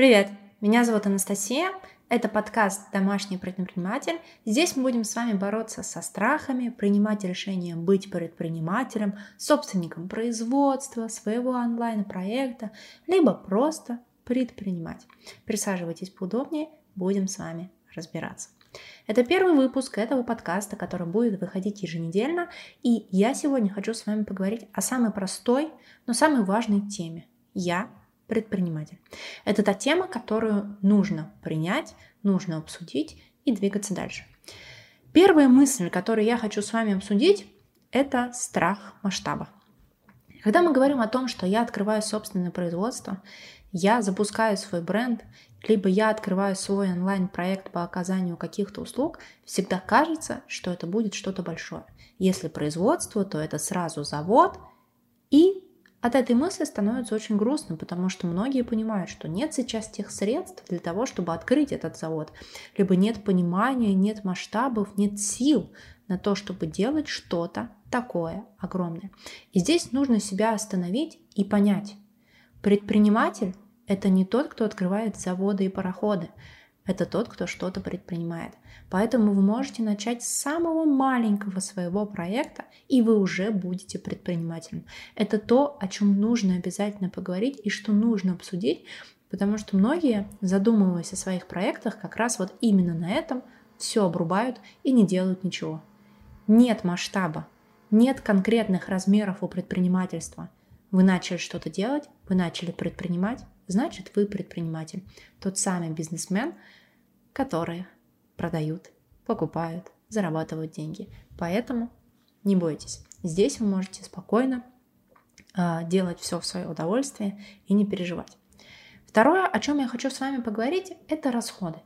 Привет, меня зовут Анастасия. Это подкаст «Домашний предприниматель». Здесь мы будем с вами бороться со страхами, принимать решение быть предпринимателем, собственником производства, своего онлайн-проекта, либо просто предпринимать. Присаживайтесь поудобнее, будем с вами разбираться. Это первый выпуск этого подкаста, который будет выходить еженедельно, и я сегодня хочу с вами поговорить о самой простой, но самой важной теме. Я предприниматель. Это та тема, которую нужно принять, нужно обсудить и двигаться дальше. Первая мысль, которую я хочу с вами обсудить, это страх масштаба. Когда мы говорим о том, что я открываю собственное производство, я запускаю свой бренд, либо я открываю свой онлайн-проект по оказанию каких-то услуг, всегда кажется, что это будет что-то большое. Если производство, то это сразу завод и от этой мысли становится очень грустно, потому что многие понимают, что нет сейчас тех средств для того, чтобы открыть этот завод, либо нет понимания, нет масштабов, нет сил на то, чтобы делать что-то такое огромное. И здесь нужно себя остановить и понять. Предприниматель – это не тот, кто открывает заводы и пароходы это тот, кто что-то предпринимает. Поэтому вы можете начать с самого маленького своего проекта, и вы уже будете предпринимателем. Это то, о чем нужно обязательно поговорить и что нужно обсудить, потому что многие, задумываясь о своих проектах, как раз вот именно на этом все обрубают и не делают ничего. Нет масштаба, нет конкретных размеров у предпринимательства. Вы начали что-то делать, вы начали предпринимать, значит вы предприниматель. Тот самый бизнесмен, которые продают, покупают, зарабатывают деньги. Поэтому не бойтесь. Здесь вы можете спокойно э, делать все в свое удовольствие и не переживать. Второе, о чем я хочу с вами поговорить, это расходы.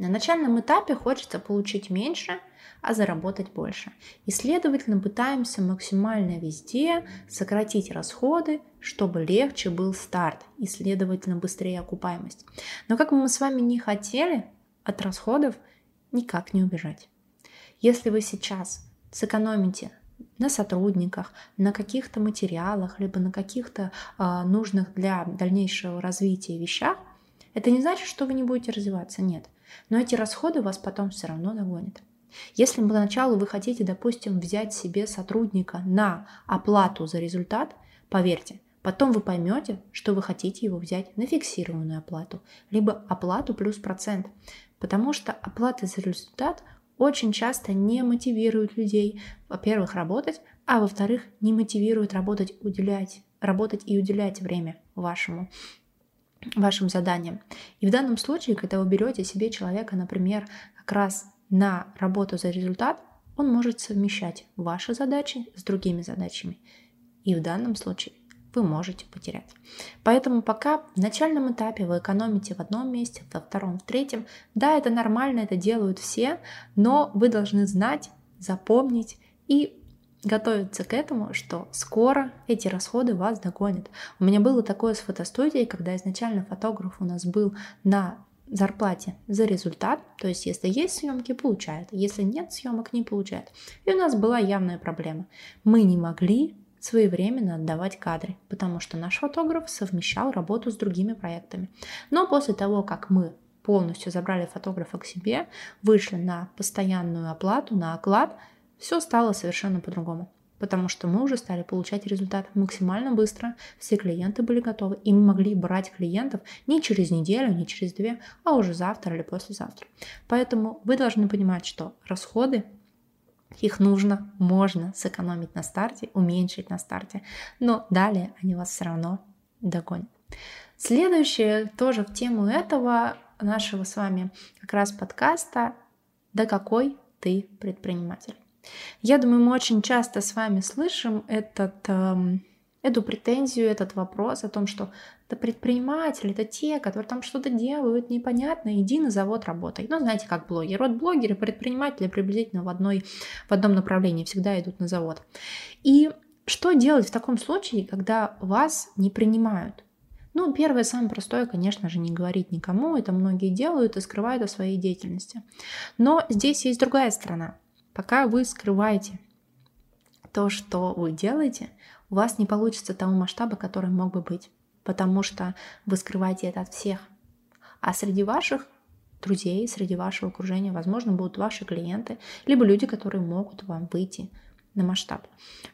На начальном этапе хочется получить меньше, а заработать больше. И, следовательно, пытаемся максимально везде сократить расходы, чтобы легче был старт и, следовательно, быстрее окупаемость. Но как бы мы с вами не хотели, от расходов никак не убежать. Если вы сейчас сэкономите на сотрудниках, на каких-то материалах, либо на каких-то э, нужных для дальнейшего развития вещах, это не значит, что вы не будете развиваться, нет. Но эти расходы вас потом все равно догонят. Если поначалу вы хотите, допустим, взять себе сотрудника на оплату за результат, поверьте, потом вы поймете, что вы хотите его взять на фиксированную оплату, либо оплату плюс процент, потому что оплата за результат очень часто не мотивирует людей, во-первых, работать, а во-вторых, не мотивирует работать, уделять, работать и уделять время вашему вашим заданиям. И в данном случае, когда вы берете себе человека, например, как раз на работу за результат, он может совмещать ваши задачи с другими задачами. И в данном случае вы можете потерять. Поэтому пока в начальном этапе вы экономите в одном месте, во втором, в третьем, да, это нормально, это делают все, но вы должны знать, запомнить и готовиться к этому, что скоро эти расходы вас догонят. У меня было такое с фотостудией, когда изначально фотограф у нас был на зарплате за результат, то есть если есть съемки, получает, если нет съемок, не получает. И у нас была явная проблема. Мы не могли своевременно отдавать кадры, потому что наш фотограф совмещал работу с другими проектами. Но после того, как мы полностью забрали фотографа к себе, вышли на постоянную оплату, на оклад, все стало совершенно по-другому. Потому что мы уже стали получать результат максимально быстро, все клиенты были готовы, и мы могли брать клиентов не через неделю, не через две, а уже завтра или послезавтра. Поэтому вы должны понимать, что расходы их нужно, можно сэкономить на старте, уменьшить на старте, но далее они вас все равно догонят. Следующее тоже в тему этого нашего с вами как раз подкаста «Да какой ты предприниматель?». Я думаю, мы очень часто с вами слышим этот, эм, эту претензию, этот вопрос о том, что да предприниматели, это те, которые там что-то делают, непонятно, иди на завод работай. Ну, знаете, как блогер. Вот блогеры, предприниматели приблизительно в, одной, в одном направлении всегда идут на завод. И что делать в таком случае, когда вас не принимают? Ну, первое, самое простое, конечно же, не говорить никому. Это многие делают и скрывают о своей деятельности. Но здесь есть другая сторона. Пока вы скрываете то, что вы делаете, у вас не получится того масштаба, который мог бы быть, потому что вы скрываете это от всех. А среди ваших друзей, среди вашего окружения, возможно, будут ваши клиенты, либо люди, которые могут вам выйти на масштаб.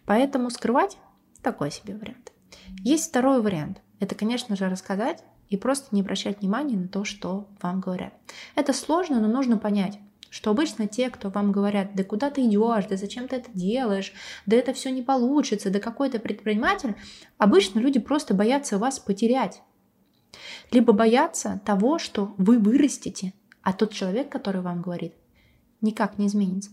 Поэтому скрывать такой себе вариант. Есть второй вариант. Это, конечно же, рассказать и просто не обращать внимания на то, что вам говорят. Это сложно, но нужно понять, что обычно те, кто вам говорят, да куда ты идешь, да зачем ты это делаешь, да это все не получится, да какой то предприниматель, обычно люди просто боятся вас потерять. Либо боятся того, что вы вырастете, а тот человек, который вам говорит, никак не изменится.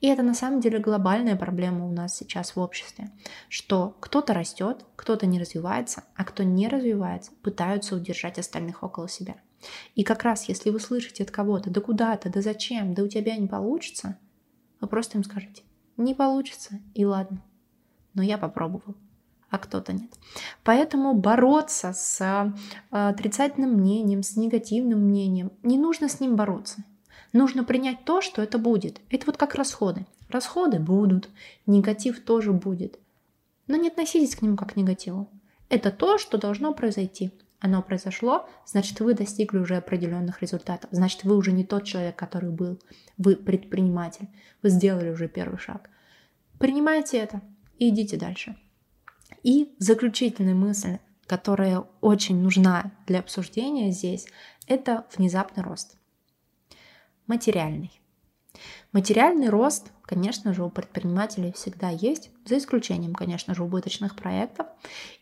И это на самом деле глобальная проблема у нас сейчас в обществе, что кто-то растет, кто-то не развивается, а кто не развивается, пытаются удержать остальных около себя. И как раз если вы слышите от кого-то, да куда то да зачем, да у тебя не получится, вы просто им скажете, не получится, и ладно. Но я попробовал, а кто-то нет. Поэтому бороться с э, отрицательным мнением, с негативным мнением, не нужно с ним бороться. Нужно принять то, что это будет. Это вот как расходы. Расходы будут, негатив тоже будет. Но не относитесь к нему как к негативу. Это то, что должно произойти. Оно произошло, значит, вы достигли уже определенных результатов. Значит, вы уже не тот человек, который был. Вы предприниматель. Вы сделали уже первый шаг. Принимайте это и идите дальше. И заключительная мысль, которая очень нужна для обсуждения здесь, это внезапный рост материальный. Материальный рост, конечно же, у предпринимателей всегда есть, за исключением, конечно же, убыточных проектов.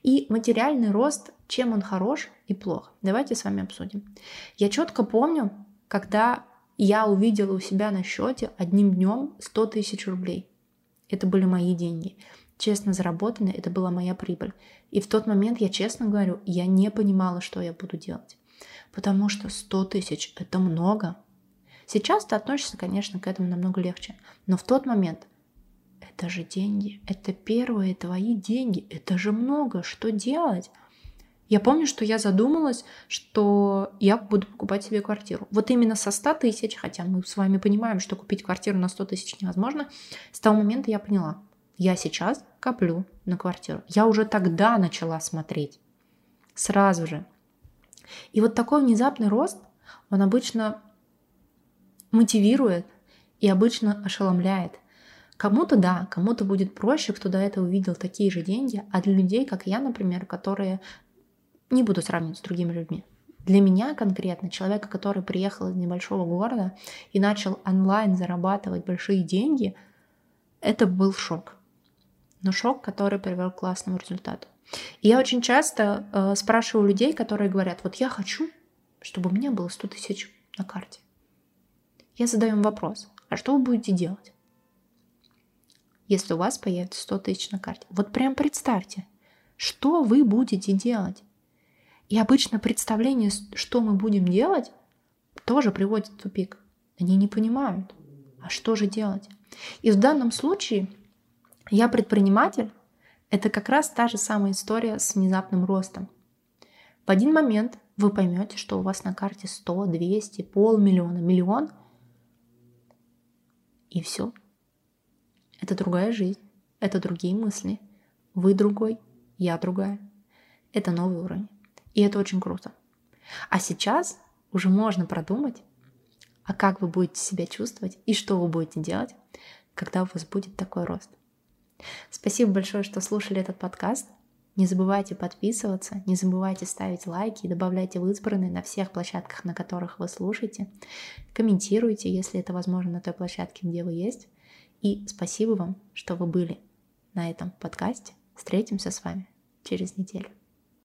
И материальный рост, чем он хорош и плох. Давайте с вами обсудим. Я четко помню, когда я увидела у себя на счете одним днем 100 тысяч рублей. Это были мои деньги. Честно заработанные, это была моя прибыль. И в тот момент, я честно говорю, я не понимала, что я буду делать. Потому что 100 тысяч – это много, Сейчас ты относишься, конечно, к этому намного легче. Но в тот момент это же деньги, это первые твои деньги, это же много, что делать? Я помню, что я задумалась, что я буду покупать себе квартиру. Вот именно со 100 тысяч, хотя мы с вами понимаем, что купить квартиру на 100 тысяч невозможно, с того момента я поняла, я сейчас коплю на квартиру. Я уже тогда начала смотреть. Сразу же. И вот такой внезапный рост, он обычно мотивирует и обычно ошеломляет. Кому-то да, кому-то будет проще, кто до этого увидел такие же деньги, а для людей, как я, например, которые не буду сравнивать с другими людьми. Для меня конкретно, человека, который приехал из небольшого города и начал онлайн зарабатывать большие деньги, это был шок. Но шок, который привел к классному результату. И я очень часто э, спрашиваю людей, которые говорят, вот я хочу, чтобы у меня было 100 тысяч на карте я задаю им вопрос, а что вы будете делать, если у вас появится 100 тысяч на карте? Вот прям представьте, что вы будете делать. И обычно представление, что мы будем делать, тоже приводит в тупик. Они не понимают, а что же делать. И в данном случае я предприниматель, это как раз та же самая история с внезапным ростом. В один момент вы поймете, что у вас на карте 100, 200, полмиллиона, миллион – и все. Это другая жизнь, это другие мысли. Вы другой, я другая. Это новый уровень. И это очень круто. А сейчас уже можно продумать, а как вы будете себя чувствовать и что вы будете делать, когда у вас будет такой рост. Спасибо большое, что слушали этот подкаст. Не забывайте подписываться, не забывайте ставить лайки и добавляйте в избранные на всех площадках, на которых вы слушаете. Комментируйте, если это возможно, на той площадке, где вы есть. И спасибо вам, что вы были на этом подкасте. Встретимся с вами через неделю.